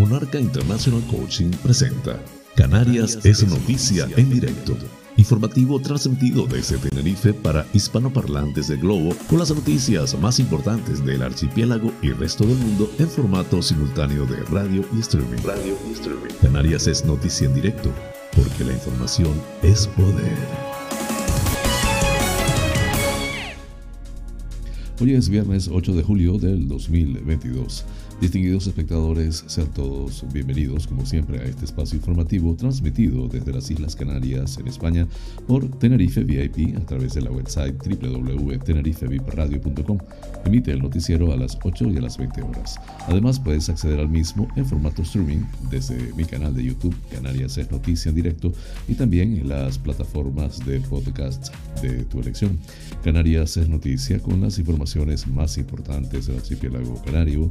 Monarca International Coaching presenta Canarias es noticia en directo. Informativo transmitido desde Tenerife para hispanoparlantes del globo con las noticias más importantes del archipiélago y resto del mundo en formato simultáneo de radio y streaming. Radio. Canarias es noticia en directo porque la información es poder. Hoy es viernes 8 de julio del 2022. Distinguidos espectadores, sean todos bienvenidos, como siempre, a este espacio informativo transmitido desde las Islas Canarias en España por Tenerife VIP a través de la website www.tenerifevipradio.com. Emite el noticiero a las 8 y a las 20 horas. Además, puedes acceder al mismo en formato streaming desde mi canal de YouTube, Canarias es Noticia en Directo, y también en las plataformas de podcast de tu elección. Canarias es Noticia con las informaciones más importantes del archipiélago canario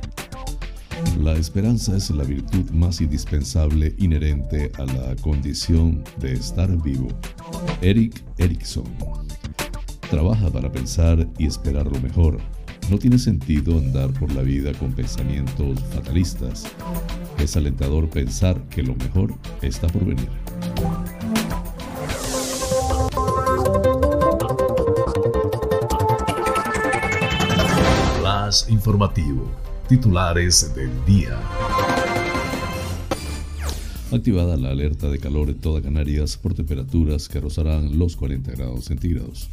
La esperanza es la virtud más indispensable inherente a la condición de estar vivo. Eric Erickson. Trabaja para pensar y esperar lo mejor. No tiene sentido andar por la vida con pensamientos fatalistas. Es alentador pensar que lo mejor está por venir. Más informativo. Titulares del día. Activada la alerta de calor en toda Canarias por temperaturas que rozarán los 40 grados centígrados.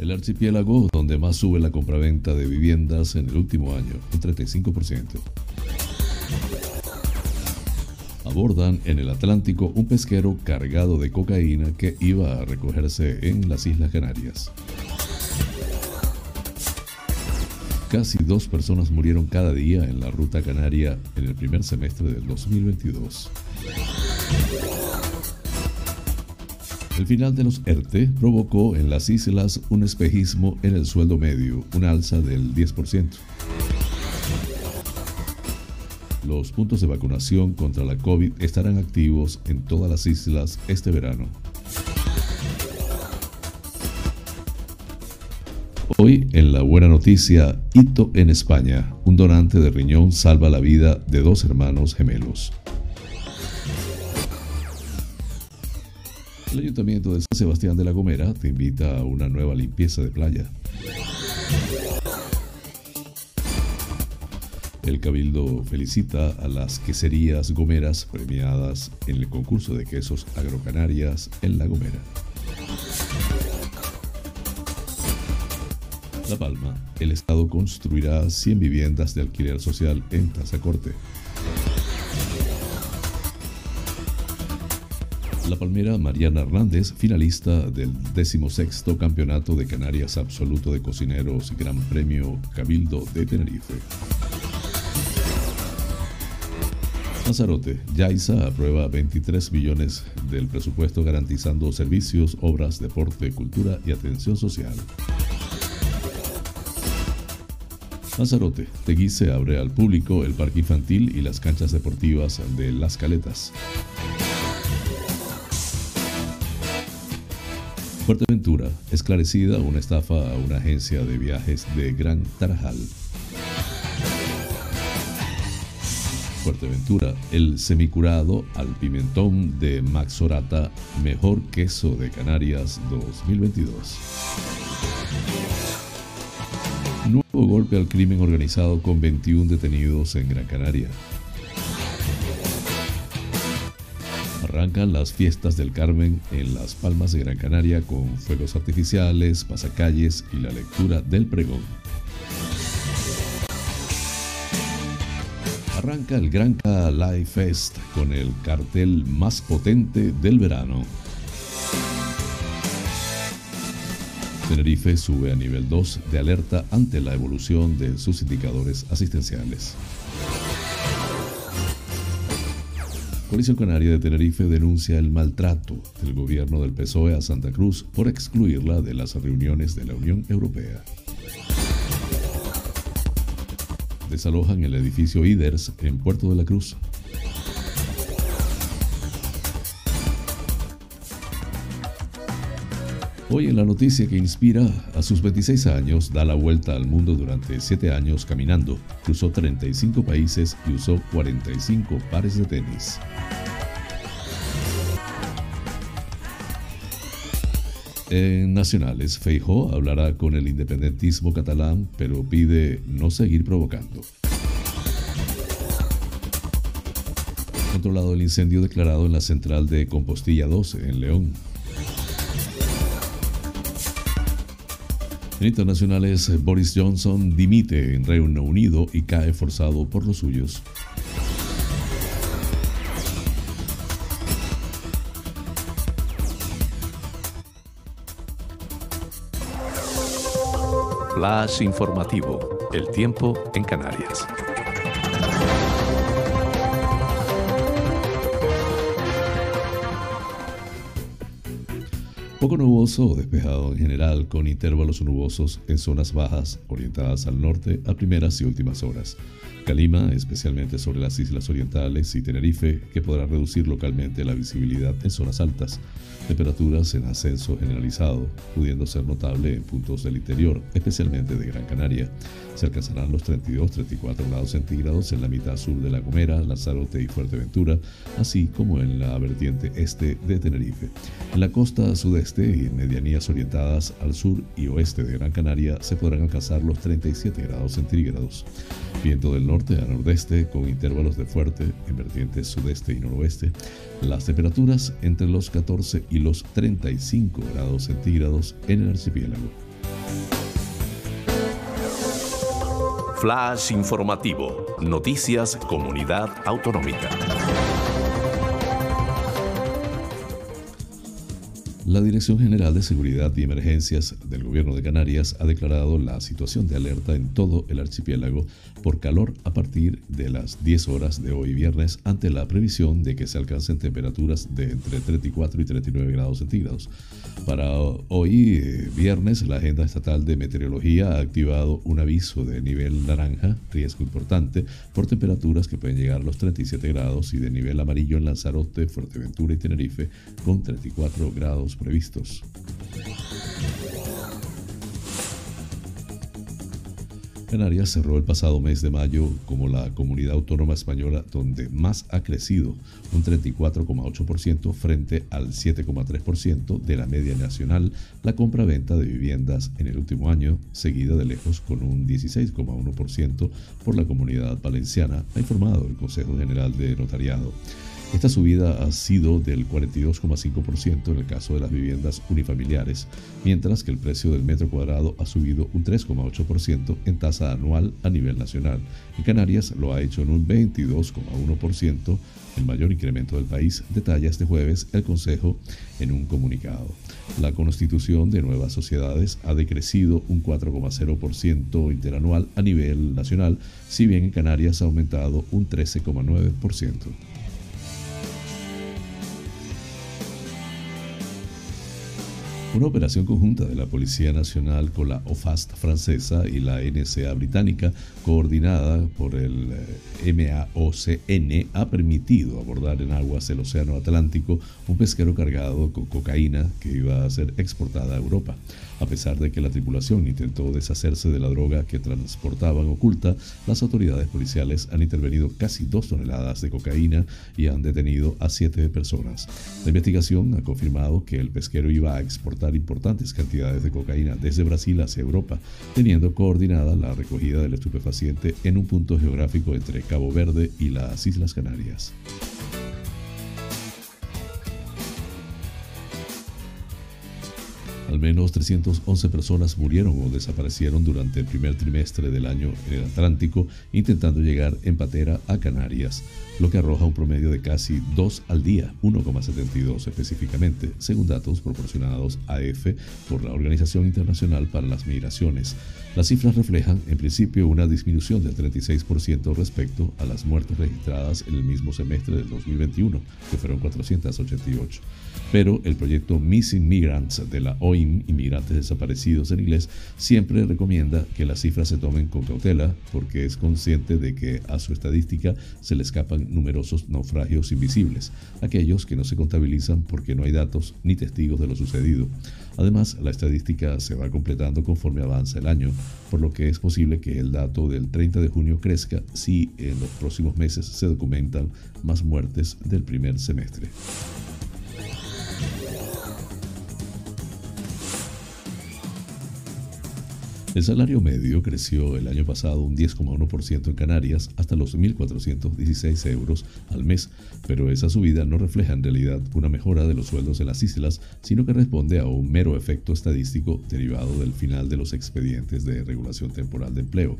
El archipiélago donde más sube la compraventa de viviendas en el último año, un 35%. Abordan en el Atlántico un pesquero cargado de cocaína que iba a recogerse en las Islas Canarias. Casi dos personas murieron cada día en la ruta canaria en el primer semestre del 2022. El final de los ERTE provocó en las islas un espejismo en el sueldo medio, una alza del 10%. Los puntos de vacunación contra la COVID estarán activos en todas las islas este verano. Hoy en la buena noticia, hito en España. Un donante de riñón salva la vida de dos hermanos gemelos. El Ayuntamiento de San Sebastián de la Gomera te invita a una nueva limpieza de playa. El Cabildo felicita a las queserías gomeras premiadas en el concurso de quesos agrocanarias en La Gomera. La Palma, el Estado construirá 100 viviendas de alquiler social en Tazacorte. La palmera Mariana Hernández, finalista del 16 Campeonato de Canarias Absoluto de Cocineros Gran Premio Cabildo de Tenerife. Lanzarote, Yaiza aprueba 23 millones del presupuesto garantizando servicios, obras, deporte, cultura y atención social. Lanzarote, Teguise abre al público el parque infantil y las canchas deportivas de Las Caletas. Fuerteventura, esclarecida una estafa a una agencia de viajes de Gran Tarajal. Fuerteventura, el semicurado al pimentón de Maxorata, mejor queso de Canarias 2022. Nuevo golpe al crimen organizado con 21 detenidos en Gran Canaria. Arrancan las fiestas del Carmen en Las Palmas de Gran Canaria con fuegos artificiales, pasacalles y la lectura del pregón. Arranca el Granca Live Fest con el cartel más potente del verano. Tenerife sube a nivel 2 de alerta ante la evolución de sus indicadores asistenciales. Policía Canaria de Tenerife denuncia el maltrato del gobierno del PSOE a Santa Cruz por excluirla de las reuniones de la Unión Europea. Desalojan el edificio IDERS en Puerto de la Cruz. Hoy en la noticia que inspira, a sus 26 años da la vuelta al mundo durante 7 años caminando, cruzó 35 países y usó 45 pares de tenis. En Nacionales, Feijó hablará con el independentismo catalán, pero pide no seguir provocando. Controlado el incendio declarado en la central de Compostilla 12, en León. En internacionales, Boris Johnson dimite en Reino Unido y cae forzado por los suyos. Flash informativo. El tiempo en Canarias. Poco nuboso o despejado en general, con intervalos nubosos en zonas bajas orientadas al norte a primeras y últimas horas. Calima, especialmente sobre las islas orientales y Tenerife, que podrá reducir localmente la visibilidad en zonas altas. Temperaturas en ascenso generalizado, pudiendo ser notable en puntos del interior, especialmente de Gran Canaria. Se alcanzarán los 32-34 grados centígrados en la mitad sur de La Gomera, Lanzarote y Fuerteventura, así como en la vertiente este de Tenerife. En la costa sudeste y en medianías orientadas al sur y oeste de Gran Canaria se podrán alcanzar los 37 grados centígrados. Viento del norte a nordeste con intervalos de fuerte en vertientes sudeste y noroeste. Las temperaturas entre los 14 y los 35 grados centígrados en el archipiélago. Flash informativo. Noticias Comunidad Autonómica. La Dirección General de Seguridad y Emergencias del Gobierno de Canarias ha declarado la situación de alerta en todo el archipiélago por calor a partir de las 10 horas de hoy viernes ante la previsión de que se alcancen temperaturas de entre 34 y 39 grados centígrados. Para hoy eh, viernes la Agenda Estatal de Meteorología ha activado un aviso de nivel naranja, riesgo importante, por temperaturas que pueden llegar a los 37 grados y de nivel amarillo en Lanzarote, Fuerteventura y Tenerife con 34 grados previstos. Canarias cerró el pasado mes de mayo como la comunidad autónoma española donde más ha crecido, un 34,8% frente al 7,3% de la media nacional, la compra-venta de viviendas en el último año, seguida de lejos con un 16,1% por la comunidad valenciana, ha informado el Consejo General de Notariado. Esta subida ha sido del 42,5% en el caso de las viviendas unifamiliares, mientras que el precio del metro cuadrado ha subido un 3,8% en tasa anual a nivel nacional. En Canarias lo ha hecho en un 22,1%, el mayor incremento del país, detalla este jueves el Consejo en un comunicado. La constitución de nuevas sociedades ha decrecido un 4,0% interanual a nivel nacional, si bien en Canarias ha aumentado un 13,9%. Una operación conjunta de la Policía Nacional con la OFAST francesa y la NSA británica, coordinada por el eh, MAOCN, ha permitido abordar en aguas del Océano Atlántico un pesquero cargado con cocaína que iba a ser exportada a Europa. A pesar de que la tripulación intentó deshacerse de la droga que transportaban oculta, las autoridades policiales han intervenido casi dos toneladas de cocaína y han detenido a siete personas. La investigación ha confirmado que el pesquero iba a exportar importantes cantidades de cocaína desde Brasil hacia Europa, teniendo coordinada la recogida del estupefaciente en un punto geográfico entre Cabo Verde y las Islas Canarias. Al menos 311 personas murieron o desaparecieron durante el primer trimestre del año en el Atlántico intentando llegar en patera a Canarias, lo que arroja un promedio de casi 2 al día, 1,72 específicamente, según datos proporcionados a EFE por la Organización Internacional para las Migraciones. Las cifras reflejan, en principio, una disminución del 36% respecto a las muertes registradas en el mismo semestre del 2021, que fueron 488. Pero el proyecto Missing Migrants de la OIM, Inmigrantes Desaparecidos en inglés, siempre recomienda que las cifras se tomen con cautela porque es consciente de que a su estadística se le escapan numerosos naufragios invisibles, aquellos que no se contabilizan porque no hay datos ni testigos de lo sucedido. Además, la estadística se va completando conforme avanza el año, por lo que es posible que el dato del 30 de junio crezca si en los próximos meses se documentan más muertes del primer semestre. El salario medio creció el año pasado un 10,1% en Canarias hasta los 1.416 euros al mes, pero esa subida no refleja en realidad una mejora de los sueldos en las islas, sino que responde a un mero efecto estadístico derivado del final de los expedientes de regulación temporal de empleo.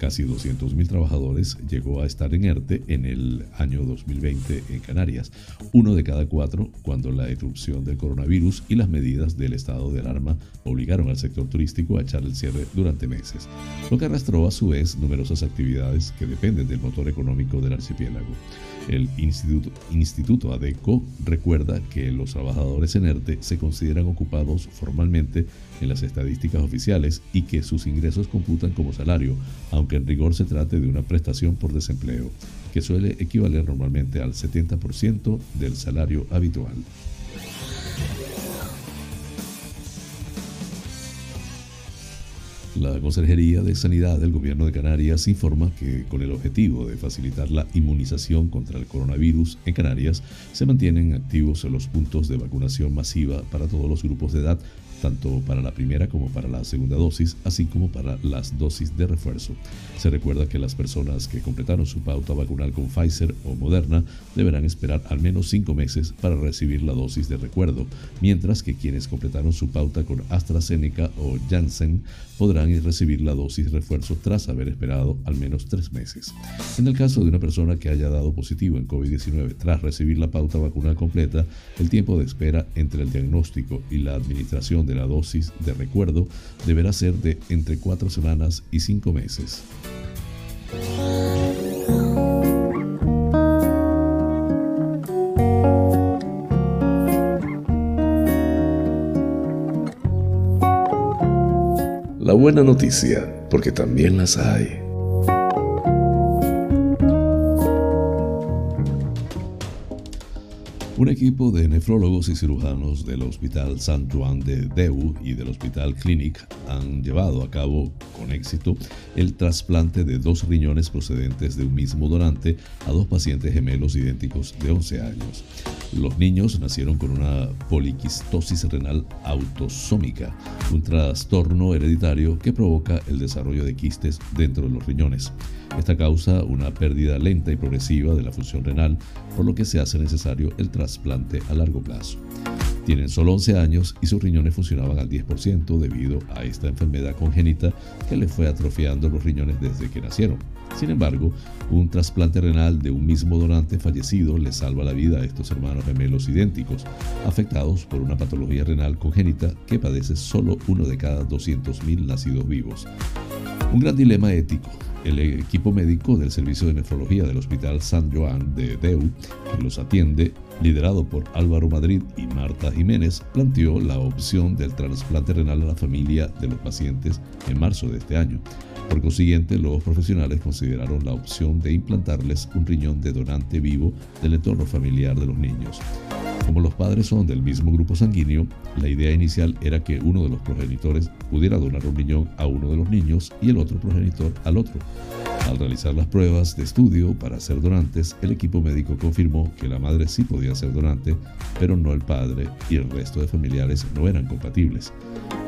Casi 200.000 trabajadores llegó a estar en ERTE en el año 2020 en Canarias, uno de cada cuatro cuando la irrupción del coronavirus y las medidas del estado de alarma obligaron al sector turístico a echar el cierre durante meses, lo que arrastró a su vez numerosas actividades que dependen del motor económico del archipiélago. El Instituto, Instituto ADECO recuerda que los trabajadores en ERTE se consideran ocupados formalmente en las estadísticas oficiales y que sus ingresos computan como salario, aunque en rigor se trate de una prestación por desempleo, que suele equivaler normalmente al 70% del salario habitual. La Consejería de Sanidad del Gobierno de Canarias informa que con el objetivo de facilitar la inmunización contra el coronavirus en Canarias, se mantienen activos los puntos de vacunación masiva para todos los grupos de edad tanto para la primera como para la segunda dosis, así como para las dosis de refuerzo. Se recuerda que las personas que completaron su pauta vacunal con Pfizer o Moderna deberán esperar al menos cinco meses para recibir la dosis de recuerdo, mientras que quienes completaron su pauta con AstraZeneca o Janssen podrán recibir la dosis refuerzo tras haber esperado al menos tres meses. En el caso de una persona que haya dado positivo en COVID-19 tras recibir la pauta vacunal completa, el tiempo de espera entre el diagnóstico y la administración de la dosis de recuerdo deberá ser de entre cuatro semanas y cinco meses. La buena noticia, porque también las hay. Un equipo de nefrólogos y cirujanos del Hospital San Juan de Deu y del Hospital Clinic han llevado a cabo con éxito el trasplante de dos riñones procedentes de un mismo donante a dos pacientes gemelos idénticos de 11 años. Los niños nacieron con una poliquistosis renal autosómica, un trastorno hereditario que provoca el desarrollo de quistes dentro de los riñones. Esta causa una pérdida lenta y progresiva de la función renal, por lo que se hace necesario el trasplante a largo plazo. Tienen solo 11 años y sus riñones funcionaban al 10% debido a esta enfermedad congénita que le fue atrofiando los riñones desde que nacieron. Sin embargo, un trasplante renal de un mismo donante fallecido le salva la vida a estos hermanos gemelos idénticos, afectados por una patología renal congénita que padece solo uno de cada 200.000 nacidos vivos. Un gran dilema ético el equipo médico del Servicio de Nefrología del Hospital San Joan de Deu, que los atiende, liderado por Álvaro Madrid y Marta Jiménez, planteó la opción del trasplante renal a la familia de los pacientes en marzo de este año. Por consiguiente, los profesionales consideraron la opción de implantarles un riñón de donante vivo del entorno familiar de los niños. Como los padres son del mismo grupo sanguíneo, la idea inicial era que uno de los progenitores pudiera donar un riñón a uno de los niños y el otro progenitor al otro. Al realizar las pruebas de estudio para ser donantes, el equipo médico confirmó que la madre sí podía ser donante, pero no el padre y el resto de familiares no eran compatibles.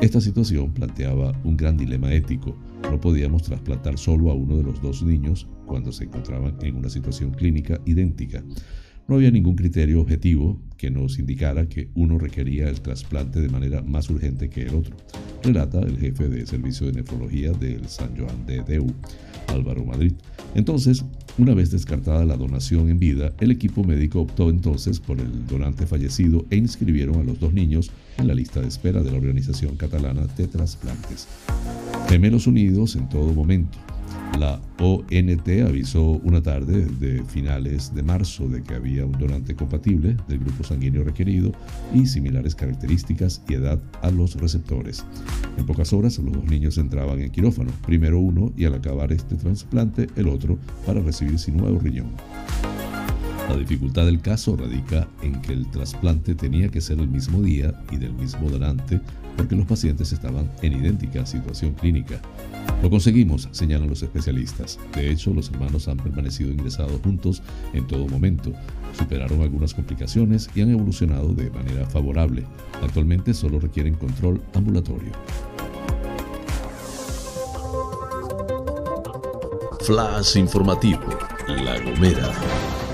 Esta situación planteaba un gran dilema ético. No podíamos trasplantar solo a uno de los dos niños cuando se encontraban en una situación clínica idéntica. No había ningún criterio objetivo que nos indicara que uno requería el trasplante de manera más urgente que el otro, relata el jefe de servicio de nefrología del San Joan de Deu, Álvaro Madrid. Entonces, una vez descartada la donación en vida, el equipo médico optó entonces por el donante fallecido e inscribieron a los dos niños en la lista de espera de la organización catalana de trasplantes. Gemelos unidos en todo momento, la ONT avisó una tarde de finales de marzo de que había un donante compatible del grupo sanguíneo requerido y similares características y edad a los receptores. En pocas horas los dos niños entraban en quirófano, primero uno y al acabar este trasplante el otro para recibir su nuevo riñón. La dificultad del caso radica en que el trasplante tenía que ser el mismo día y del mismo donante porque los pacientes estaban en idéntica situación clínica. Lo conseguimos, señalan los especialistas. De hecho, los hermanos han permanecido ingresados juntos en todo momento, superaron algunas complicaciones y han evolucionado de manera favorable. Actualmente solo requieren control ambulatorio. Flash informativo. La Gomera.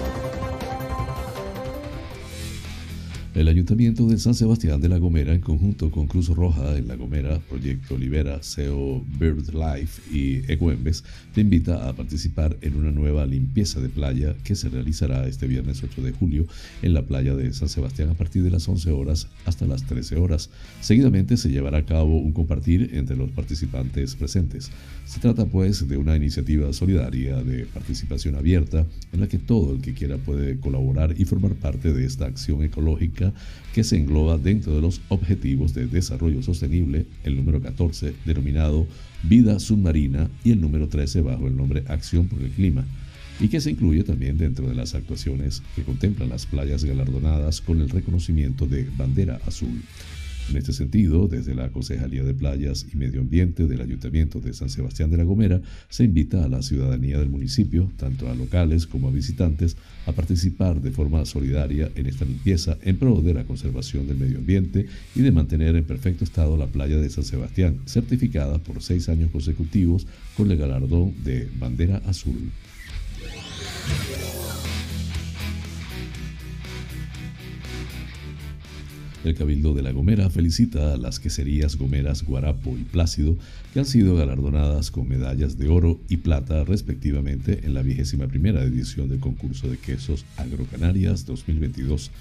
El Ayuntamiento de San Sebastián de La Gomera, en conjunto con Cruz Roja en La Gomera, Proyecto Libera, SEO BirdLife y Ecoembes, te invita a participar en una nueva limpieza de playa que se realizará este viernes 8 de julio en la playa de San Sebastián a partir de las 11 horas hasta las 13 horas. Seguidamente se llevará a cabo un compartir entre los participantes presentes. Se trata pues de una iniciativa solidaria de participación abierta en la que todo el que quiera puede colaborar y formar parte de esta acción ecológica que se engloba dentro de los Objetivos de Desarrollo Sostenible, el número 14 denominado Vida Submarina y el número 13 bajo el nombre Acción por el Clima y que se incluye también dentro de las actuaciones que contemplan las playas galardonadas con el reconocimiento de bandera azul. En este sentido, desde la Concejalía de Playas y Medio Ambiente del Ayuntamiento de San Sebastián de la Gomera, se invita a la ciudadanía del municipio, tanto a locales como a visitantes, a participar de forma solidaria en esta limpieza en pro de la conservación del medio ambiente y de mantener en perfecto estado la playa de San Sebastián, certificada por seis años consecutivos con el galardón de Bandera Azul. El Cabildo de La Gomera felicita a las queserías gomeras Guarapo y Plácido, que han sido galardonadas con medallas de oro y plata respectivamente en la vigésima primera edición del concurso de quesos Agrocanarias 2022.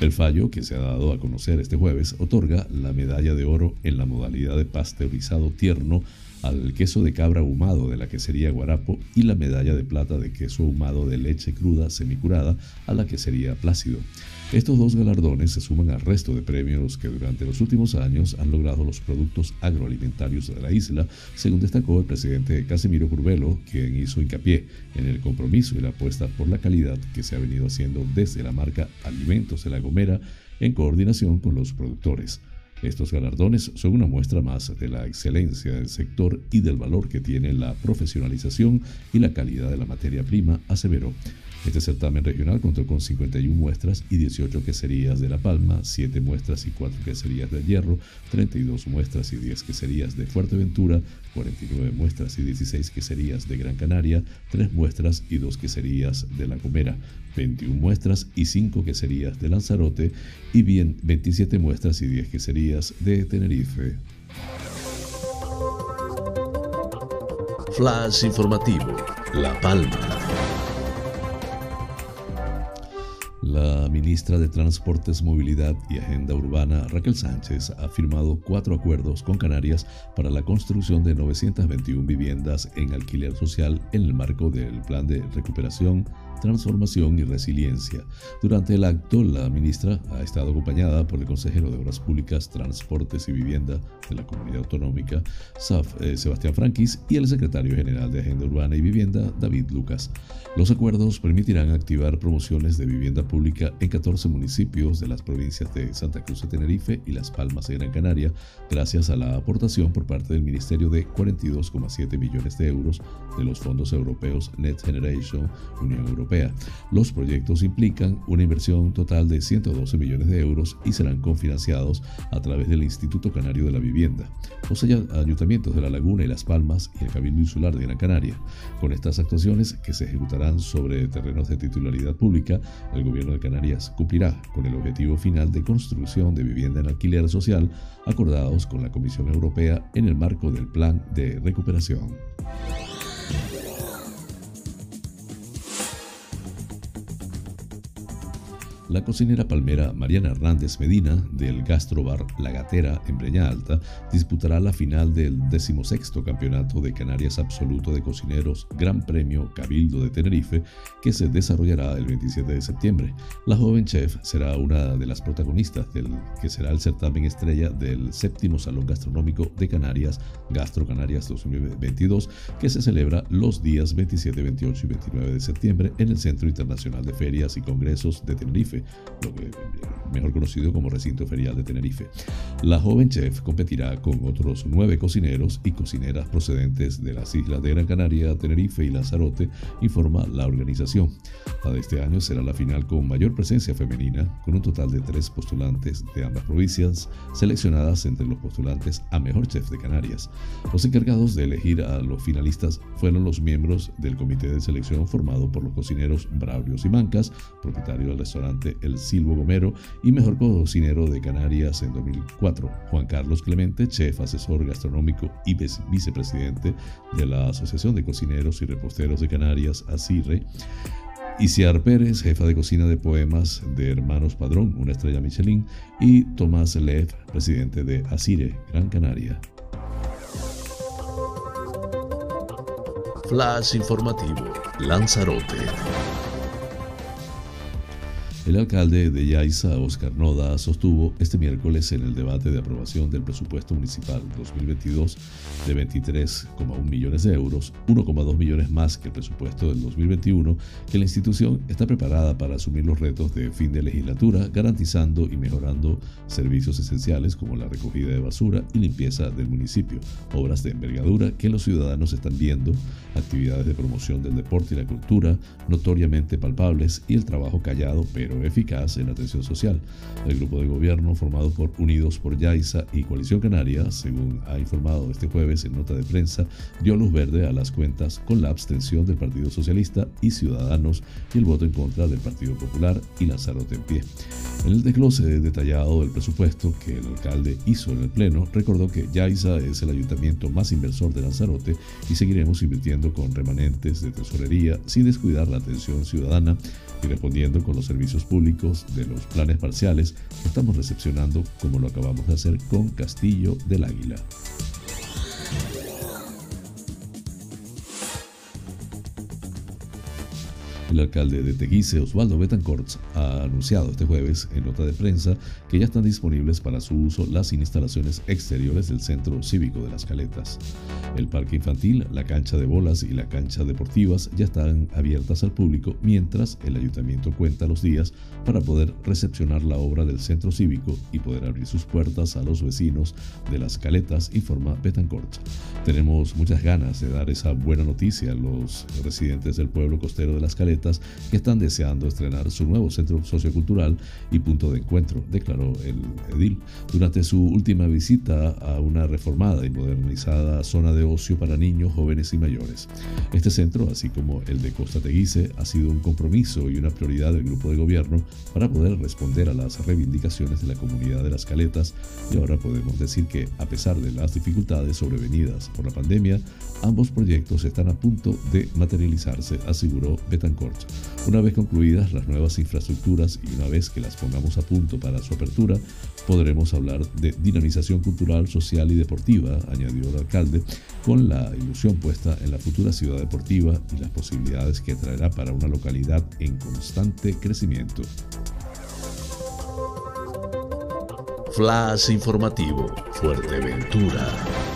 El fallo, que se ha dado a conocer este jueves, otorga la medalla de oro en la modalidad de pasteurizado tierno al queso de cabra ahumado de la quesería Guarapo y la medalla de plata de queso ahumado de leche cruda semicurada a la quesería Plácido. Estos dos galardones se suman al resto de premios que durante los últimos años han logrado los productos agroalimentarios de la isla, según destacó el presidente Casimiro Curvelo, quien hizo hincapié en el compromiso y la apuesta por la calidad que se ha venido haciendo desde la marca Alimentos de la Gomera en coordinación con los productores. Estos galardones son una muestra más de la excelencia del sector y del valor que tiene la profesionalización y la calidad de la materia prima, aseveró. Este certamen regional contó con 51 muestras y 18 queserías de La Palma, 7 muestras y 4 queserías de Hierro, 32 muestras y 10 queserías de Fuerteventura, 49 muestras y 16 queserías de Gran Canaria, 3 muestras y 2 queserías de La Gomera, 21 muestras y 5 queserías de Lanzarote y bien 27 muestras y 10 queserías de Tenerife. Flash informativo, La Palma. La ministra de Transportes, Movilidad y Agenda Urbana, Raquel Sánchez, ha firmado cuatro acuerdos con Canarias para la construcción de 921 viviendas en alquiler social en el marco del Plan de Recuperación transformación y resiliencia. Durante el acto, la ministra ha estado acompañada por el consejero de Obras Públicas, Transportes y Vivienda de la Comunidad Autonómica, SAF, eh, Sebastián Franquis, y el secretario general de Agenda Urbana y Vivienda, David Lucas. Los acuerdos permitirán activar promociones de vivienda pública en 14 municipios de las provincias de Santa Cruz de Tenerife y Las Palmas de Gran Canaria, gracias a la aportación por parte del Ministerio de 42,7 millones de euros de los fondos europeos Net Generation, Unión Europea Los proyectos implican una inversión total de 112 millones de euros y serán confinanciados a través del Instituto Canario de la Vivienda. Los ayuntamientos de La Laguna y Las Palmas y el Cabildo Insular de Gran Canaria. Con estas actuaciones que se ejecutarán sobre terrenos de titularidad pública, el gobierno de Canarias cumplirá con el objetivo final de construcción de vivienda en alquiler social acordados con la Comisión Europea en el marco del Plan de Recuperación. La cocinera palmera Mariana Hernández Medina, del Gastrobar La Gatera en Breña Alta, disputará la final del decimosexto Campeonato de Canarias Absoluto de Cocineros Gran Premio Cabildo de Tenerife, que se desarrollará el 27 de septiembre. La joven chef será una de las protagonistas del que será el certamen estrella del séptimo Salón Gastronómico de Canarias, Gastro Canarias 2022, que se celebra los días 27, 28 y 29 de septiembre en el Centro Internacional de Ferias y Congresos de Tenerife que, mejor conocido como recinto ferial de Tenerife. La joven chef competirá con otros nueve cocineros y cocineras procedentes de las islas de Gran Canaria, Tenerife y Lanzarote, informa la organización. La de este año será la final con mayor presencia femenina, con un total de tres postulantes de ambas provincias, seleccionadas entre los postulantes a mejor chef de Canarias. Los encargados de elegir a los finalistas fueron los miembros del comité de selección formado por los cocineros Braurios y Mancas, propietario del restaurante el Silvo Gomero y mejor cocinero de Canarias en 2004. Juan Carlos Clemente, chef, asesor gastronómico y vicepresidente de la Asociación de Cocineros y Reposteros de Canarias, ACIRE. Isiar Pérez, jefa de cocina de poemas de Hermanos Padrón, una estrella Michelin, y Tomás Lev, presidente de Asire, Gran Canaria. Flash informativo, Lanzarote. El alcalde de Yaiza, Oscar Noda, sostuvo este miércoles en el debate de aprobación del presupuesto municipal 2022 de 23,1 millones de euros, 1,2 millones más que el presupuesto del 2021, que la institución está preparada para asumir los retos de fin de legislatura, garantizando y mejorando servicios esenciales como la recogida de basura y limpieza del municipio, obras de envergadura que los ciudadanos están viendo, actividades de promoción del deporte y la cultura notoriamente palpables y el trabajo callado pero eficaz en atención social. El grupo de gobierno formado por Unidos por Yaiza y Coalición Canaria, según ha informado este jueves en nota de prensa, dio luz verde a las cuentas con la abstención del Partido Socialista y Ciudadanos y el voto en contra del Partido Popular y Lanzarote en pie. En el desglose detallado del presupuesto que el alcalde hizo en el Pleno, recordó que Yaiza es el ayuntamiento más inversor de Lanzarote y seguiremos invirtiendo con remanentes de tesorería sin descuidar la atención ciudadana y respondiendo con los servicios públicos de los planes parciales estamos recepcionando como lo acabamos de hacer con Castillo del Águila. El alcalde de Teguise, Osvaldo Betancourt, ha anunciado este jueves en nota de prensa que ya están disponibles para su uso las instalaciones exteriores del Centro Cívico de las Caletas. El parque infantil, la cancha de bolas y la cancha deportivas ya están abiertas al público, mientras el ayuntamiento cuenta los días para poder recepcionar la obra del centro cívico y poder abrir sus puertas a los vecinos de las Caletas, informa Betancourt. Tenemos muchas ganas de dar esa buena noticia a los residentes del pueblo costero de las Caletas que están deseando estrenar su nuevo centro sociocultural y punto de encuentro, declaró el edil durante su última visita a una reformada y modernizada zona de ocio para niños, jóvenes y mayores. Este centro, así como el de Costa Teguise, ha sido un compromiso y una prioridad del grupo de gobierno para poder responder a las reivindicaciones de la comunidad de las Caletas y ahora podemos decir que, a pesar de las dificultades sobrevenidas por la pandemia, ambos proyectos están a punto de materializarse, aseguró Betancourt. Una vez concluidas las nuevas infraestructuras y una vez que las pongamos a punto para su apertura, podremos hablar de dinamización cultural, social y deportiva, añadió el alcalde, con la ilusión puesta en la futura ciudad deportiva y las posibilidades que traerá para una localidad en constante crecimiento. Flash informativo, Fuerteventura.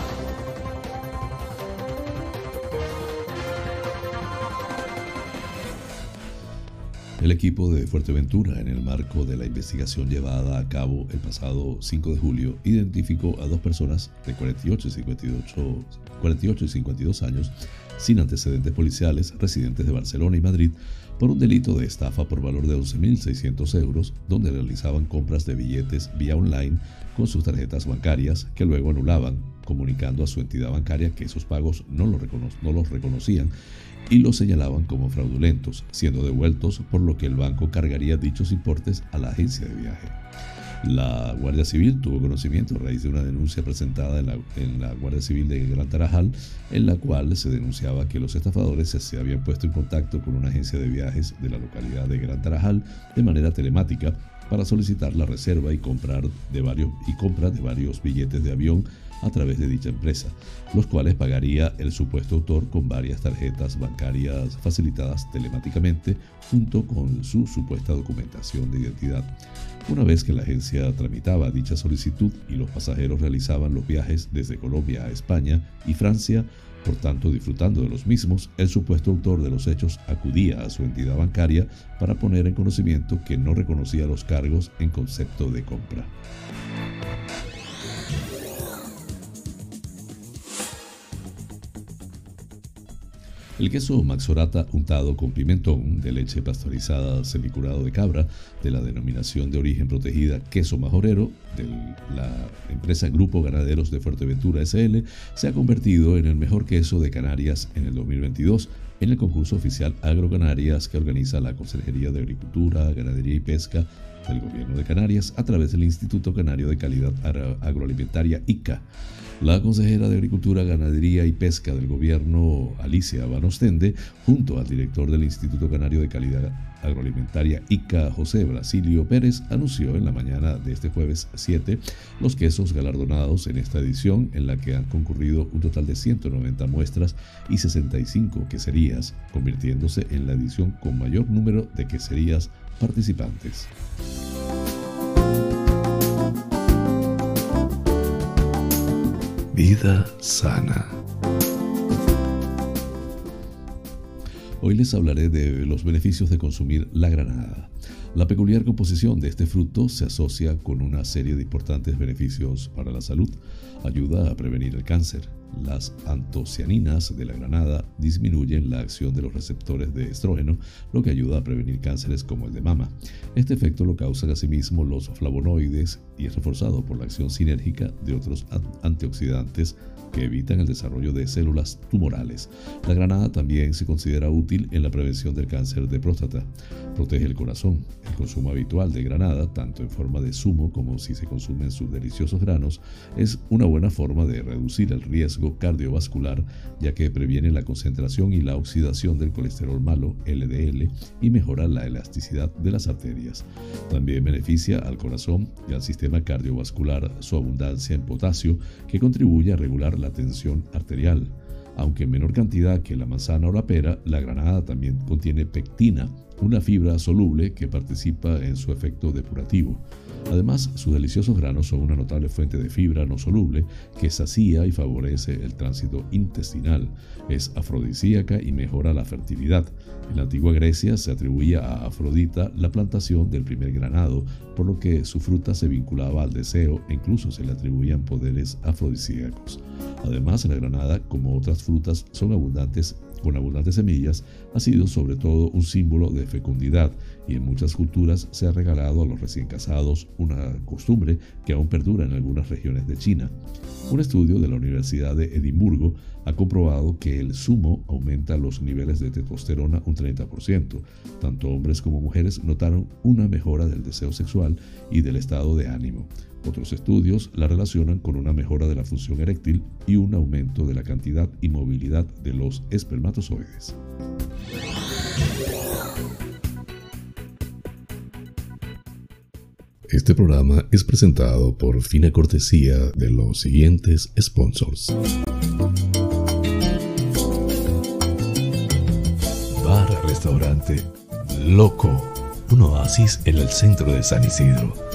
El equipo de Fuerteventura, en el marco de la investigación llevada a cabo el pasado 5 de julio, identificó a dos personas de 48 y 58, 48 y 52 años sin antecedentes policiales, residentes de Barcelona y Madrid, por un delito de estafa por valor de 11.600 euros, donde realizaban compras de billetes vía online con sus tarjetas bancarias que luego anulaban, comunicando a su entidad bancaria que esos pagos no los, no los reconocían y los señalaban como fraudulentos, siendo devueltos por lo que el banco cargaría dichos importes a la agencia de viaje. La Guardia Civil tuvo conocimiento a raíz de una denuncia presentada en la, Guardia Civil de Gran Tarajal, en la cual se denunciaba que los estafadores se habían puesto en contacto con una agencia de viajes de la localidad de Gran Tarajal de manera telemática para solicitar la reserva y comprar de varios y compra de varios billetes de avión a través de dicha empresa, los cuales pagaría el supuesto autor con varias tarjetas bancarias facilitadas telemáticamente junto con su supuesta documentación de identidad. Una vez que la agencia tramitaba dicha solicitud y los pasajeros realizaban los viajes desde Colombia a España y Francia, por tanto, disfrutando de los mismos, el supuesto autor de los hechos acudía a su entidad bancaria para poner en conocimiento que no reconocía los cargos en concepto de compra. El queso Maxorata untado con pimentón de leche pasteurizada semicurado de cabra de la denominación de origen protegida queso majorero de la empresa Grupo Ganaderos de Fuerteventura SL se ha convertido en el mejor queso de Canarias en el 2022 en el concurso oficial Agro Canarias que organiza la Consejería de Agricultura, Ganadería y Pesca del Gobierno de Canarias a través del Instituto Canario de Calidad Agroalimentaria ICA. La consejera de Agricultura, Ganadería y Pesca del gobierno, Alicia Banostende, junto al director del Instituto Canario de Calidad Agroalimentaria ICA, José Brasilio Pérez, anunció en la mañana de este jueves 7 los quesos galardonados en esta edición, en la que han concurrido un total de 190 muestras y 65 queserías, convirtiéndose en la edición con mayor número de queserías participantes. Vida sana. Hoy les hablaré de los beneficios de consumir la granada. La peculiar composición de este fruto se asocia con una serie de importantes beneficios para la salud. Ayuda a prevenir el cáncer. Las antocianinas de la granada disminuyen la acción de los receptores de estrógeno, lo que ayuda a prevenir cánceres como el de mama. Este efecto lo causan asimismo los flavonoides y es reforzado por la acción sinérgica de otros antioxidantes que evitan el desarrollo de células tumorales. La granada también se considera útil en la prevención del cáncer de próstata. Protege el corazón. El consumo habitual de granada, tanto en forma de zumo como si se consumen sus deliciosos granos, es una buena forma de reducir el riesgo cardiovascular, ya que previene la concentración y la oxidación del colesterol malo, LDL, y mejora la elasticidad de las arterias. También beneficia al corazón y al sistema cardiovascular su abundancia en potasio, que contribuye a regular la la tensión arterial. Aunque en menor cantidad que la manzana o la pera, la granada también contiene pectina, una fibra soluble que participa en su efecto depurativo. Además, sus deliciosos granos son una notable fuente de fibra no soluble que sacía y favorece el tránsito intestinal. Es afrodisíaca y mejora la fertilidad. En la antigua Grecia se atribuía a Afrodita la plantación del primer granado, por lo que su fruta se vinculaba al deseo e incluso se le atribuían poderes afrodisíacos. Además, la granada, como otras frutas, son abundantes con abundantes semillas, ha sido sobre todo un símbolo de fecundidad y en muchas culturas se ha regalado a los recién casados una costumbre que aún perdura en algunas regiones de China. Un estudio de la Universidad de Edimburgo ha comprobado que el zumo aumenta los niveles de testosterona un 30%. Tanto hombres como mujeres notaron una mejora del deseo sexual y del estado de ánimo. Otros estudios la relacionan con una mejora de la función eréctil y un aumento de la cantidad y movilidad de los espermatozoides. Este programa es presentado por fina cortesía de los siguientes sponsors. Bar Restaurante Loco, un oasis en el centro de San Isidro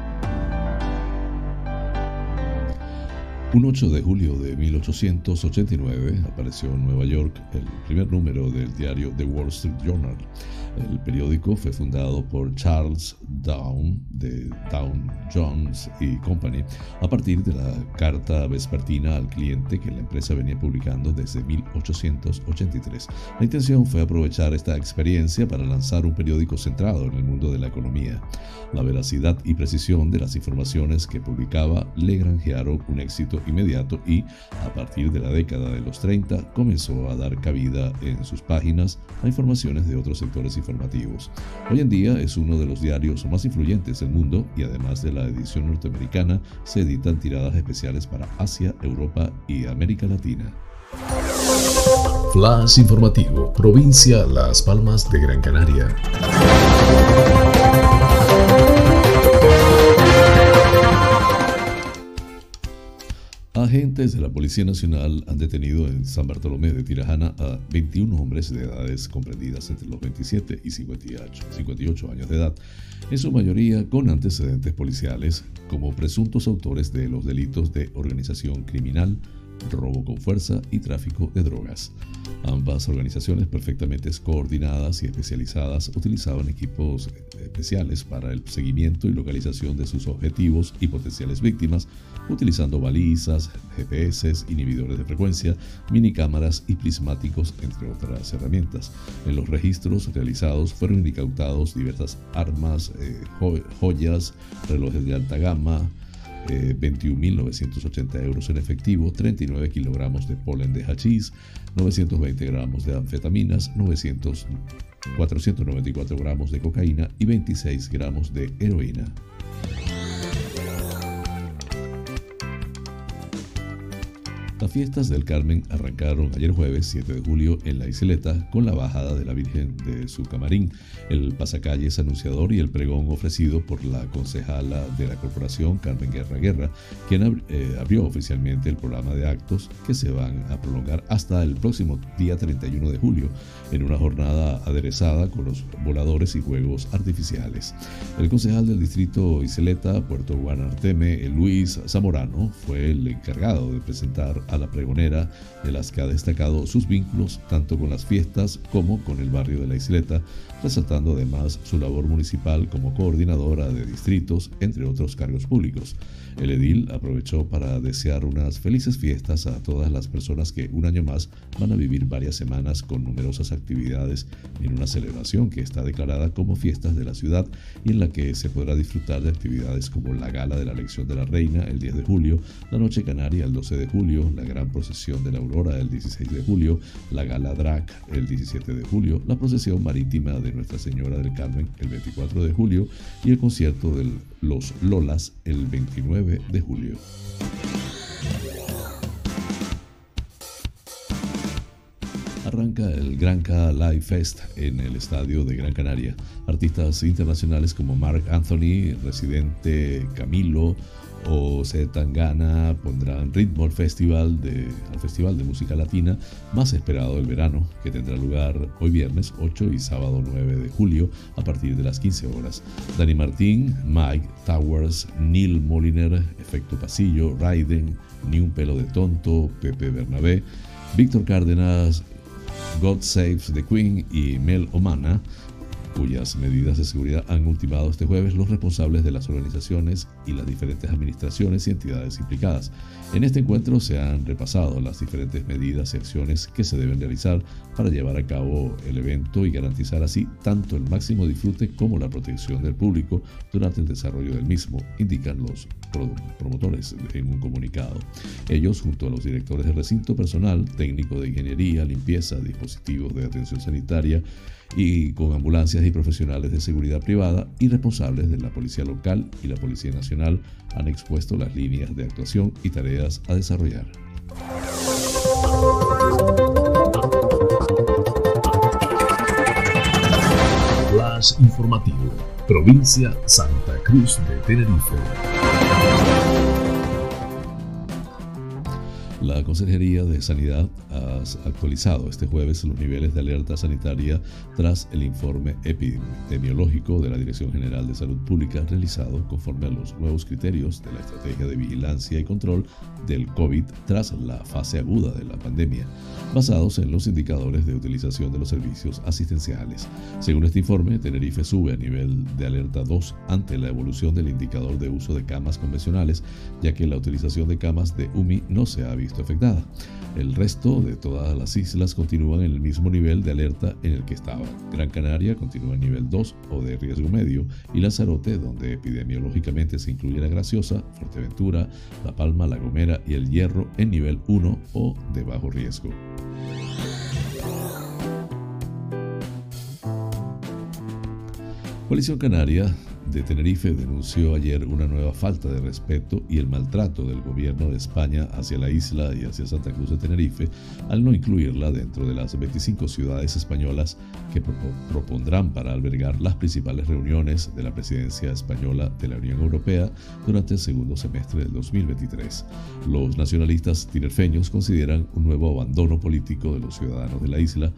Un 8 de julio de 1889 apareció en Nueva York el primer número del diario The Wall Street Journal. El periódico fue fundado por Charles Down de Down Jones y Company a partir de la carta vespertina al cliente que la empresa venía publicando desde 1883. La intención fue aprovechar esta experiencia para lanzar un periódico centrado en el mundo de la economía. La veracidad y precisión de las informaciones que publicaba le granjearon un éxito inmediato y, a partir de la década de los 30, comenzó a dar cabida en sus páginas a informaciones de otros sectores informativos. Hoy en día es uno de los diarios más influyentes del mundo y además de la edición norteamericana, se editan tiradas especiales para Asia, Europa y América Latina. Flash informativo, provincia Las Palmas de Gran Canaria. Agentes de la Policía Nacional han detenido en San Bartolomé de Tirajana a 21 hombres de edades comprendidas entre los 27 y 58, 58 años de edad, en su mayoría con antecedentes policiales como presuntos autores de los delitos de organización criminal, robo con fuerza y tráfico de drogas. Ambas organizaciones perfectamente coordinadas y especializadas utilizaban equipos especiales para el seguimiento y localización de sus objetivos y potenciales víctimas, utilizando balizas, GPS, inhibidores de frecuencia, minicámaras y prismáticos, entre otras herramientas. En los registros realizados fueron incautados diversas armas, eh, joyas, relojes de alta gama, 21.980 eh, euros en efectivo, 39 kilogramos de polen de hachís, 920 gramos de anfetaminas, 900, 494 gramos de cocaína y 26 gramos de heroína. Las fiestas del Carmen arrancaron ayer jueves 7 de julio en la Isleta con la bajada de la Virgen de su camarín, el pasacalles anunciador y el pregón ofrecido por la concejala de la corporación Carmen Guerra Guerra, quien eh, abrió oficialmente el programa de actos que se van a prolongar hasta el próximo día 31 de julio en una jornada aderezada con los voladores y juegos artificiales. El concejal del distrito Isleta, Puerto Guanarteme, Luis Zamorano, fue el encargado de presentar a la pregonera, de las que ha destacado sus vínculos tanto con las fiestas como con el barrio de la Isleta, resaltando además su labor municipal como coordinadora de distritos, entre otros cargos públicos. El edil aprovechó para desear unas felices fiestas a todas las personas que un año más van a vivir varias semanas con numerosas actividades en una celebración que está declarada como fiestas de la ciudad y en la que se podrá disfrutar de actividades como la gala de la elección de la reina el 10 de julio, la noche canaria el 12 de julio, la gran procesión de la aurora el 16 de julio, la gala DRAC el 17 de julio, la procesión marítima de Nuestra Señora del Carmen el 24 de julio y el concierto de los Lolas el 29 de julio. arranca el Granca Live Fest en el estadio de Gran Canaria. Artistas internacionales como Mark Anthony, Residente Camilo o Tangana pondrán ritmo al festival, de, al festival de Música Latina más esperado del verano, que tendrá lugar hoy viernes 8 y sábado 9 de julio a partir de las 15 horas. Dani Martín, Mike Towers, Neil Moliner, Efecto Pasillo, Raiden, Ni un pelo de tonto, Pepe Bernabé, Víctor Cárdenas, God Saves the Queen y Mel Omana cuyas medidas de seguridad han ultimado este jueves los responsables de las organizaciones y las diferentes administraciones y entidades implicadas. En este encuentro se han repasado las diferentes medidas y acciones que se deben realizar para llevar a cabo el evento y garantizar así tanto el máximo disfrute como la protección del público durante el desarrollo del mismo, indican los promotores en un comunicado. Ellos, junto a los directores de recinto personal, técnico de ingeniería, limpieza, dispositivos de atención sanitaria, y con ambulancias y profesionales de seguridad privada y responsables de la Policía Local y la Policía Nacional han expuesto las líneas de actuación y tareas a desarrollar. Flash informativo, provincia Santa Cruz de Tenerife. La Consejería de Sanidad ha actualizado este jueves los niveles de alerta sanitaria tras el informe epidemiológico de la Dirección General de Salud Pública realizado conforme a los nuevos criterios de la Estrategia de Vigilancia y Control del COVID tras la fase aguda de la pandemia, basados en los indicadores de utilización de los servicios asistenciales. Según este informe, Tenerife sube a nivel de alerta 2 ante la evolución del indicador de uso de camas convencionales, ya que la utilización de camas de UMI no se ha visto afectada. El resto de todas las islas continúan en el mismo nivel de alerta en el que estaban. Gran Canaria continúa en nivel 2 o de riesgo medio y Lanzarote, donde epidemiológicamente se incluye la Graciosa, Fuerteventura, La Palma, La Gomera y El Hierro en nivel 1 o de bajo riesgo. Coalición Canaria de Tenerife denunció ayer una nueva falta de respeto y el maltrato del gobierno de España hacia la isla y hacia Santa Cruz de Tenerife al no incluirla dentro de las 25 ciudades españolas que propondrán para albergar las principales reuniones de la presidencia española de la Unión Europea durante el segundo semestre del 2023. Los nacionalistas tinerfeños consideran un nuevo abandono político de los ciudadanos de la isla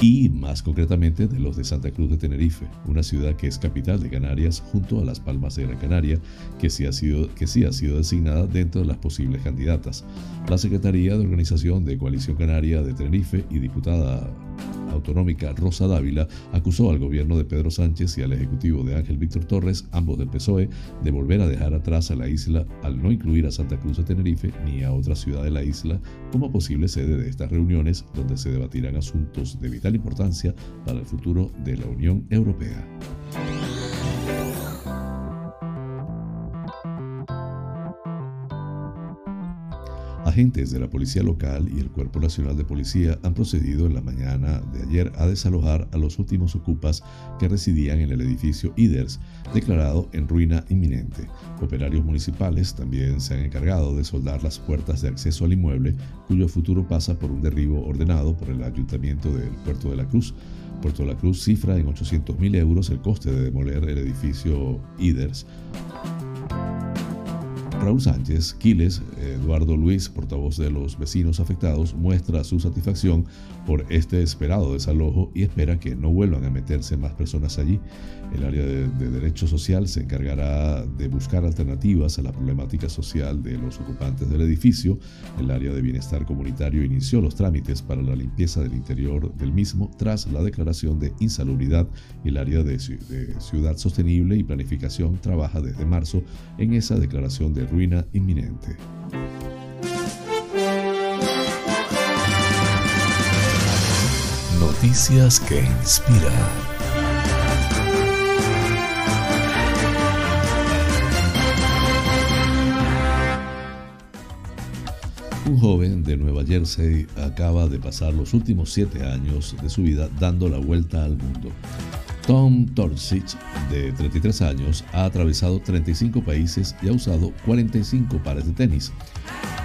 y más concretamente de los de Santa Cruz de Tenerife, una ciudad que es capital de Canarias junto a Las Palmas de Gran Canaria, que sí ha sido, que sí ha sido designada dentro de las posibles candidatas. La Secretaría de Organización de Coalición Canaria de Tenerife y diputada autonómica Rosa Dávila acusó al gobierno de Pedro Sánchez y al ejecutivo de Ángel Víctor Torres, ambos del PSOE, de volver a dejar atrás a la isla al no incluir a Santa Cruz de Tenerife ni a otra ciudad de la isla como posible sede de estas reuniones donde se debatirán asuntos de vital importancia para el futuro de la Unión Europea. Agentes de la Policía Local y el Cuerpo Nacional de Policía han procedido en la mañana de ayer a desalojar a los últimos ocupas que residían en el edificio IDERS, declarado en ruina inminente. Operarios municipales también se han encargado de soldar las puertas de acceso al inmueble, cuyo futuro pasa por un derribo ordenado por el Ayuntamiento del Puerto de la Cruz. Puerto de la Cruz cifra en 800 mil euros el coste de demoler el edificio IDERS. Raúl Sánchez Quiles, Eduardo Luis, portavoz de los vecinos afectados, muestra su satisfacción por este esperado desalojo y espera que no vuelvan a meterse más personas allí. El área de, Derecho Social se encargará de buscar alternativas a la problemática social de los ocupantes del edificio. El área de Bienestar Comunitario inició los trámites para la limpieza del interior del mismo tras la declaración de insalubridad. El área de, de Ciudad Sostenible y Planificación trabaja desde marzo en esa declaración de ruina inminente. Noticias que inspiran. Un joven de Nueva Jersey acaba de pasar los últimos siete años de su vida dando la vuelta al mundo. Tom Torsich, de 33 años, ha atravesado 35 países y ha usado 45 pares de tenis.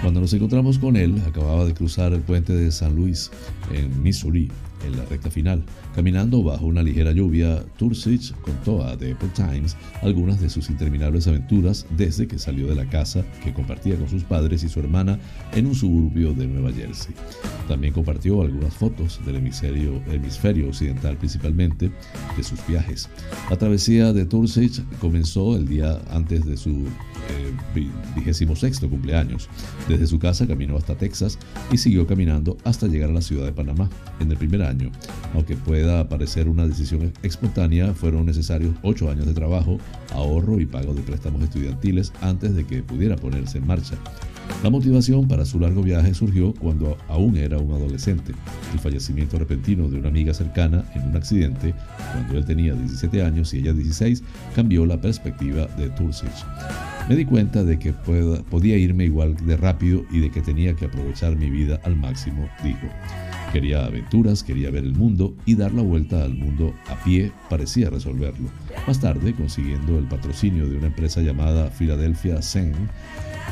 Cuando nos encontramos con él, acababa de cruzar el puente de San Luis, en Missouri, en la recta final. Caminando bajo una ligera lluvia, Tursich contó a The Epoch Times algunas de sus interminables aventuras desde que salió de la casa que compartía con sus padres y su hermana en un suburbio de Nueva Jersey. También compartió algunas fotos del hemisferio, hemisferio occidental principalmente de sus viajes. La travesía de Tursich comenzó el día antes de su eh, vigésimo sexto cumpleaños. Desde su casa caminó hasta Texas y siguió caminando hasta llegar a la ciudad de Panamá en el primer año. Aunque pueda parecer una decisión espontánea, fueron necesarios ocho años de trabajo, ahorro y pago de préstamos estudiantiles antes de que pudiera ponerse en marcha. La motivación para su largo viaje surgió cuando aún era un adolescente. El fallecimiento repentino de una amiga cercana en un accidente, cuando él tenía 17 años y ella 16, cambió la perspectiva de Tursich. Me di cuenta de que podía irme igual de rápido y de que tenía que aprovechar mi vida al máximo, dijo. Quería aventuras, quería ver el mundo y dar la vuelta al mundo a pie parecía resolverlo. Más tarde, consiguiendo el patrocinio de una empresa llamada Philadelphia Zen,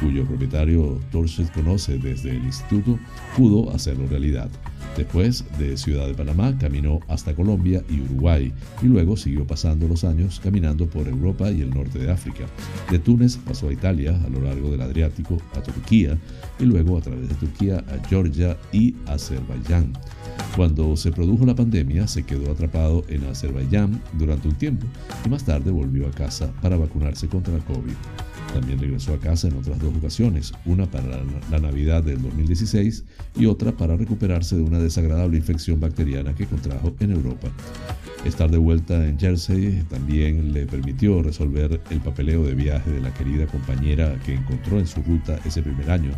cuyo propietario Dorset conoce desde el instituto, pudo hacerlo realidad. Después de Ciudad de Panamá caminó hasta Colombia y Uruguay y luego siguió pasando los años caminando por Europa y el norte de África. De Túnez pasó a Italia a lo largo del Adriático, a Turquía y luego a través de Turquía a Georgia y Azerbaiyán. Cuando se produjo la pandemia se quedó atrapado en Azerbaiyán durante un tiempo y más tarde volvió a casa para vacunarse contra el COVID. También regresó a casa en otras dos ocasiones, una para la Navidad del 2016 y otra para recuperarse de una desagradable infección bacteriana que contrajo en Europa. Estar de vuelta en Jersey también le permitió resolver el papeleo de viaje de la querida compañera que encontró en su ruta ese primer año,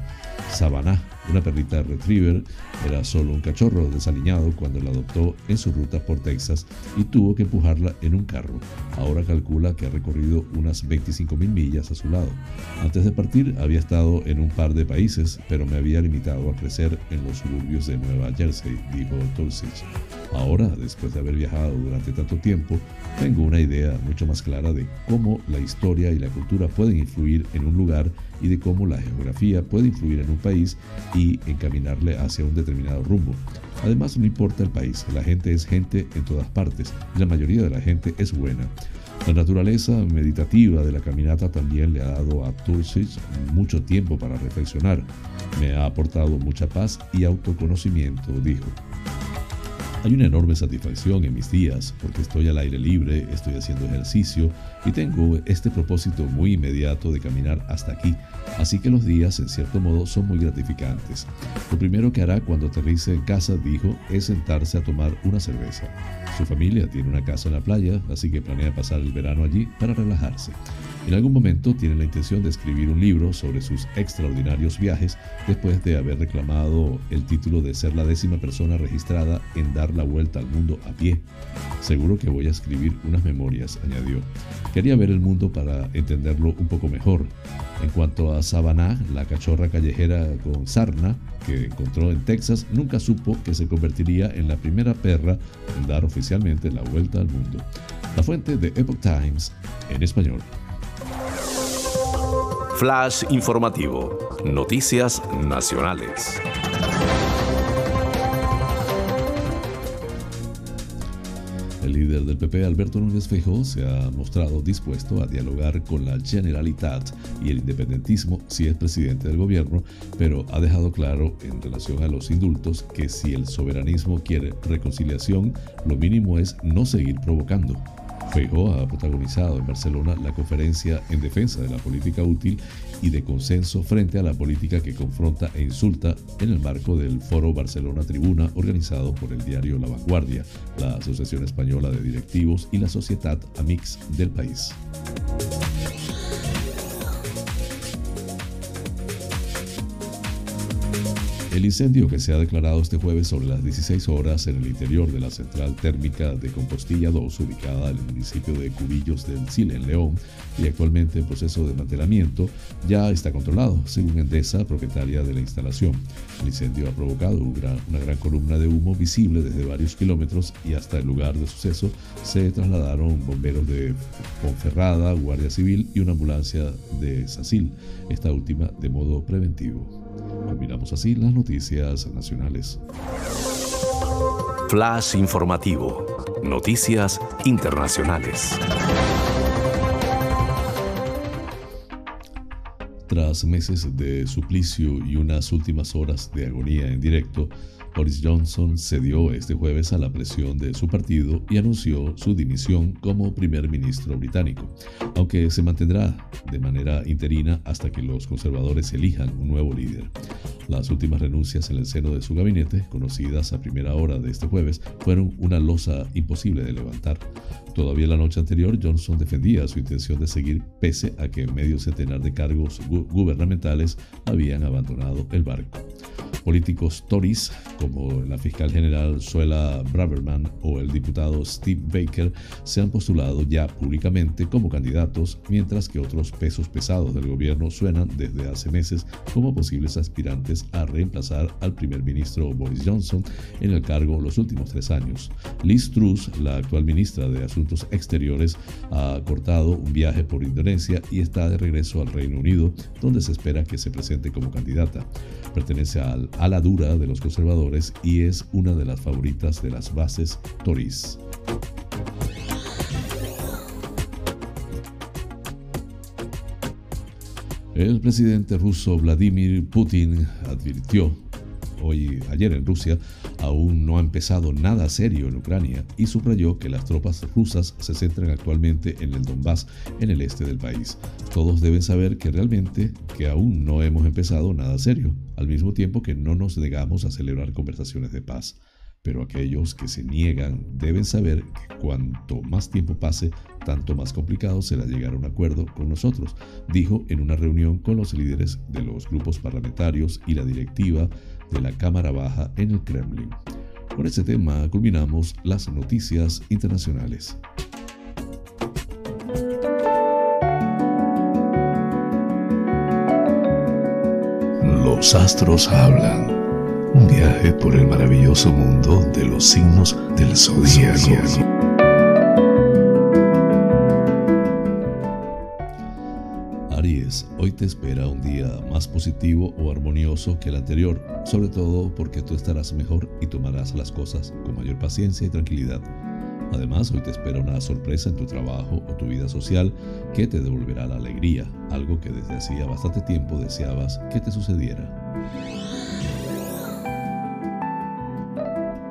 Savannah, una perrita retriever, era solo un cachorro desaliñado cuando la adoptó en su ruta por Texas y tuvo que empujarla en un carro. Ahora calcula que ha recorrido unas 25.000 millas a su lado. Antes de partir había estado en un par de países, pero me había limitado a crecer en los suburbios de Nueva Jersey, dijo Tulsich. Ahora, después de haber viajado durante tanto tiempo, tengo una idea mucho más clara de cómo la historia y la cultura pueden influir en un lugar y de cómo la geografía puede influir en un país y encaminarle hacia un determinado rumbo. Además, no importa el país, la gente es gente en todas partes y la mayoría de la gente es buena. La naturaleza meditativa de la caminata también le ha dado a Tursich mucho tiempo para reflexionar. Me ha aportado mucha paz y autoconocimiento, dijo. Hay una enorme satisfacción en mis días porque estoy al aire libre, estoy haciendo ejercicio y tengo este propósito muy inmediato de caminar hasta aquí. Así que los días, en cierto modo, son muy gratificantes. Lo primero que hará cuando aterrice en casa, dijo, es sentarse a tomar una cerveza. Su familia tiene una casa en la playa, así que planea pasar el verano allí para relajarse. En algún momento tiene la intención de escribir un libro sobre sus extraordinarios viajes después de haber reclamado el título de ser la décima persona registrada en dar la vuelta al mundo a pie. Seguro que voy a escribir unas memorias, añadió. Quería ver el mundo para entenderlo un poco mejor. En cuanto a Savannah, la cachorra callejera con sarna que encontró en Texas, nunca supo que se convertiría en la primera perra en dar oficialmente la vuelta al mundo. La fuente de Epoch Times en español. Flash informativo. Noticias nacionales. El líder del PP, Alberto Núñez Feijóo, se ha mostrado dispuesto a dialogar con la Generalitat y el independentismo si es presidente del gobierno, pero ha dejado claro en relación a los indultos que si el soberanismo quiere reconciliación, lo mínimo es no seguir provocando. Feijóo ha protagonizado en Barcelona la conferencia en defensa de la política útil y de consenso frente a la política que confronta e insulta en el marco del Foro Barcelona Tribuna organizado por el diario La Vanguardia, la Asociación Española de Directivos y la Sociedad Amix del país. El incendio que se ha declarado este jueves sobre las 16 horas en el interior de la central térmica de Compostilla 2, ubicada en el municipio de Cubillos del Chile, en León, y actualmente en proceso de desmantelamiento, ya está controlado, según Endesa, propietaria de la instalación. El incendio ha provocado una gran columna de humo visible desde varios kilómetros y hasta el lugar de suceso se trasladaron bomberos de Ponferrada, Guardia Civil y una ambulancia de Sacil, esta última de modo preventivo. Combinamos así las noticias nacionales. Flash informativo. Noticias internacionales. Tras meses de suplicio y unas últimas horas de agonía en directo, Boris Johnson cedió este jueves a la presión de su partido y anunció su dimisión como primer ministro británico, aunque se mantendrá de manera interina hasta que los conservadores elijan un nuevo líder. Las últimas renuncias en el seno de su gabinete, conocidas a primera hora de este jueves, fueron una losa imposible de levantar. Todavía la noche anterior, Johnson defendía su intención de seguir pese a que medio centenar de cargos gubernamentales habían abandonado el barco. Políticos Tories, como la fiscal general Suela Braverman o el diputado Steve Baker, se han postulado ya públicamente como candidatos, mientras que otros pesos pesados del gobierno suenan desde hace meses como posibles aspirantes a reemplazar al primer ministro Boris Johnson en el cargo los últimos tres años. Liz Truss, la actual ministra de Asuntos Exteriores, ha cortado un viaje por Indonesia y está de regreso al Reino Unido, donde se espera que se presente como candidata. Pertenece al a la dura de los conservadores y es una de las favoritas de las bases Tories. El presidente ruso Vladimir Putin advirtió hoy, ayer en Rusia, aún no ha empezado nada serio en Ucrania y subrayó que las tropas rusas se centran actualmente en el Donbass, en el este del país. Todos deben saber que realmente que aún no hemos empezado nada serio, al mismo tiempo que no nos negamos a celebrar conversaciones de paz. Pero aquellos que se niegan deben saber que cuanto más tiempo pase, tanto más complicado será llegar a un acuerdo con nosotros, dijo en una reunión con los líderes de los grupos parlamentarios y la directiva de la Cámara Baja en el Kremlin. Con este tema culminamos las noticias internacionales. Los astros hablan. Un viaje por el maravilloso mundo de los signos del zodíaco. Hoy te espera un día más positivo o armonioso que el anterior, sobre todo porque tú estarás mejor y tomarás las cosas con mayor paciencia y tranquilidad. Además, hoy te espera una sorpresa en tu trabajo o tu vida social que te devolverá la alegría, algo que desde hacía bastante tiempo deseabas que te sucediera.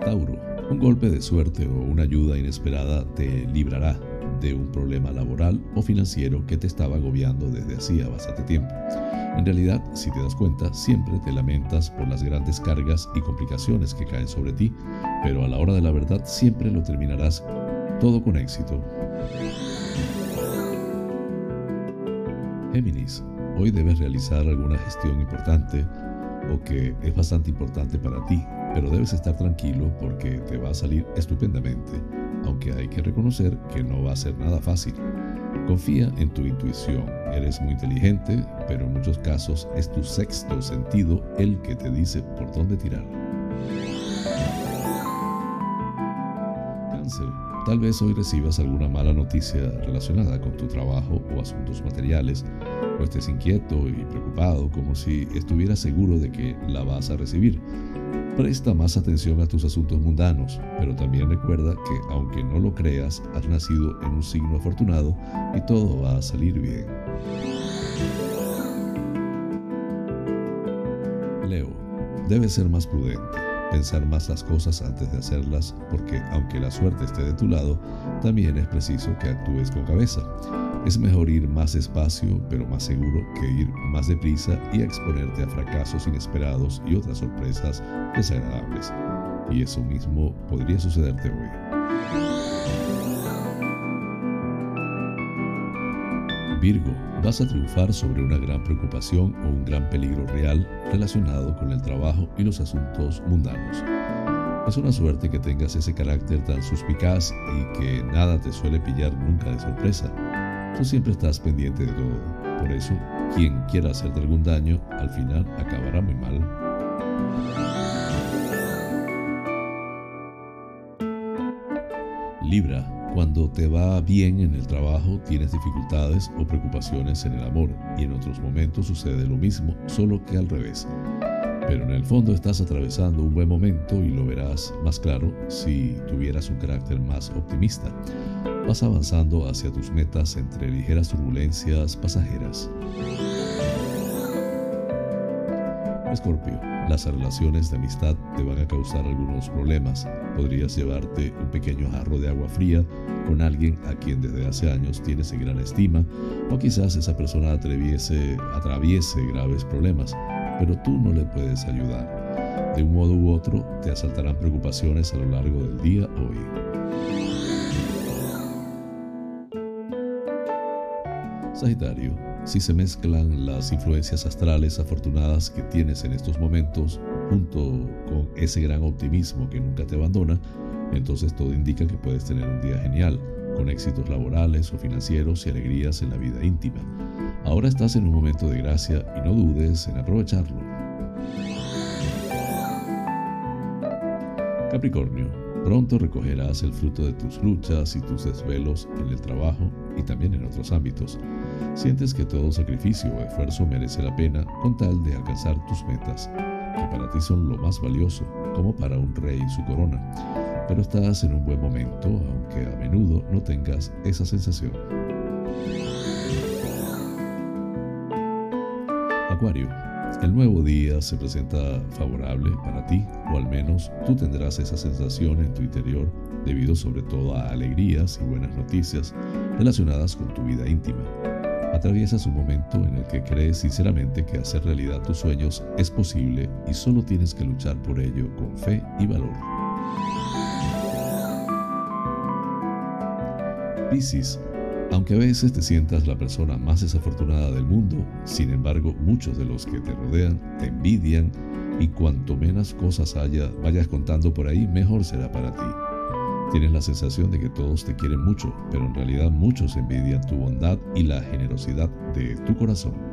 Tauro, un golpe de suerte o una ayuda inesperada te librará de un problema laboral o financiero que te estaba agobiando desde hacía bastante tiempo. En realidad, si te das cuenta, siempre te lamentas por las grandes cargas y complicaciones que caen sobre ti, pero a la hora de la verdad siempre lo terminarás todo con éxito. Géminis, hoy debes realizar alguna gestión importante o que es bastante importante para ti, pero debes estar tranquilo porque te va a salir estupendamente, aunque hay que reconocer que no va a ser nada fácil. Confía en tu intuición, eres muy inteligente, pero en muchos casos es tu sexto sentido el que te dice por dónde tirar. Cáncer. Tal vez hoy recibas alguna mala noticia relacionada con tu trabajo o asuntos materiales, o estés inquieto y preocupado como si estuvieras seguro de que la vas a recibir. Presta más atención a tus asuntos mundanos, pero también recuerda que aunque no lo creas, has nacido en un signo afortunado y todo va a salir bien. Leo, debes ser más prudente, pensar más las cosas antes de hacerlas, porque aunque la suerte esté de tu lado, también es preciso que actúes con cabeza. Es mejor ir más despacio, pero más seguro, que ir más deprisa y exponerte a fracasos inesperados y otras sorpresas desagradables. Y eso mismo podría sucederte hoy. Virgo, vas a triunfar sobre una gran preocupación o un gran peligro real relacionado con el trabajo y los asuntos mundanos. Es una suerte que tengas ese carácter tan suspicaz y que nada te suele pillar nunca de sorpresa. Tú siempre estás pendiente de todo. Por eso, quien quiera hacerte algún daño, al final acabará muy mal. Libra, cuando te va bien en el trabajo tienes dificultades o preocupaciones en el amor y en otros momentos sucede lo mismo, solo que al revés. Pero en el fondo estás atravesando un buen momento y lo verás más claro si tuvieras un carácter más optimista. Vas avanzando hacia tus metas entre ligeras turbulencias pasajeras. Escorpio, las relaciones de amistad te van a causar algunos problemas. Podrías llevarte un pequeño jarro de agua fría con alguien a quien desde hace años tienes en gran estima, o quizás esa persona atraviese, atraviese graves problemas pero tú no le puedes ayudar. De un modo u otro, te asaltarán preocupaciones a lo largo del día hoy. Sagitario, si se mezclan las influencias astrales afortunadas que tienes en estos momentos junto con ese gran optimismo que nunca te abandona, entonces todo indica que puedes tener un día genial, con éxitos laborales o financieros y alegrías en la vida íntima. Ahora estás en un momento de gracia y no dudes en aprovecharlo. Capricornio, pronto recogerás el fruto de tus luchas y tus desvelos en el trabajo y también en otros ámbitos. Sientes que todo sacrificio o esfuerzo merece la pena con tal de alcanzar tus metas, que para ti son lo más valioso, como para un rey su corona. Pero estás en un buen momento, aunque a menudo no tengas esa sensación. Acuario, el nuevo día se presenta favorable para ti, o al menos tú tendrás esa sensación en tu interior debido sobre todo a alegrías y buenas noticias relacionadas con tu vida íntima. Atraviesas un momento en el que crees sinceramente que hacer realidad tus sueños es posible y solo tienes que luchar por ello con fe y valor. Piscis, aunque a veces te sientas la persona más desafortunada del mundo, sin embargo muchos de los que te rodean te envidian y cuanto menos cosas haya, vayas contando por ahí, mejor será para ti. Tienes la sensación de que todos te quieren mucho, pero en realidad muchos envidian tu bondad y la generosidad de tu corazón.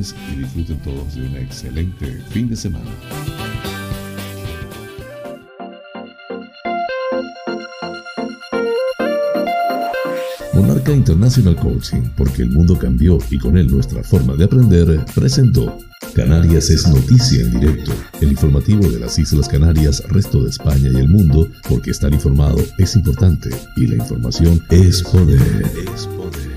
Y disfruten todos de un excelente fin de semana. Monarca International Coaching, porque el mundo cambió y con él nuestra forma de aprender, presentó Canarias es noticia en directo, el informativo de las Islas Canarias, resto de España y el mundo, porque estar informado es importante y la información es poder. Es poder.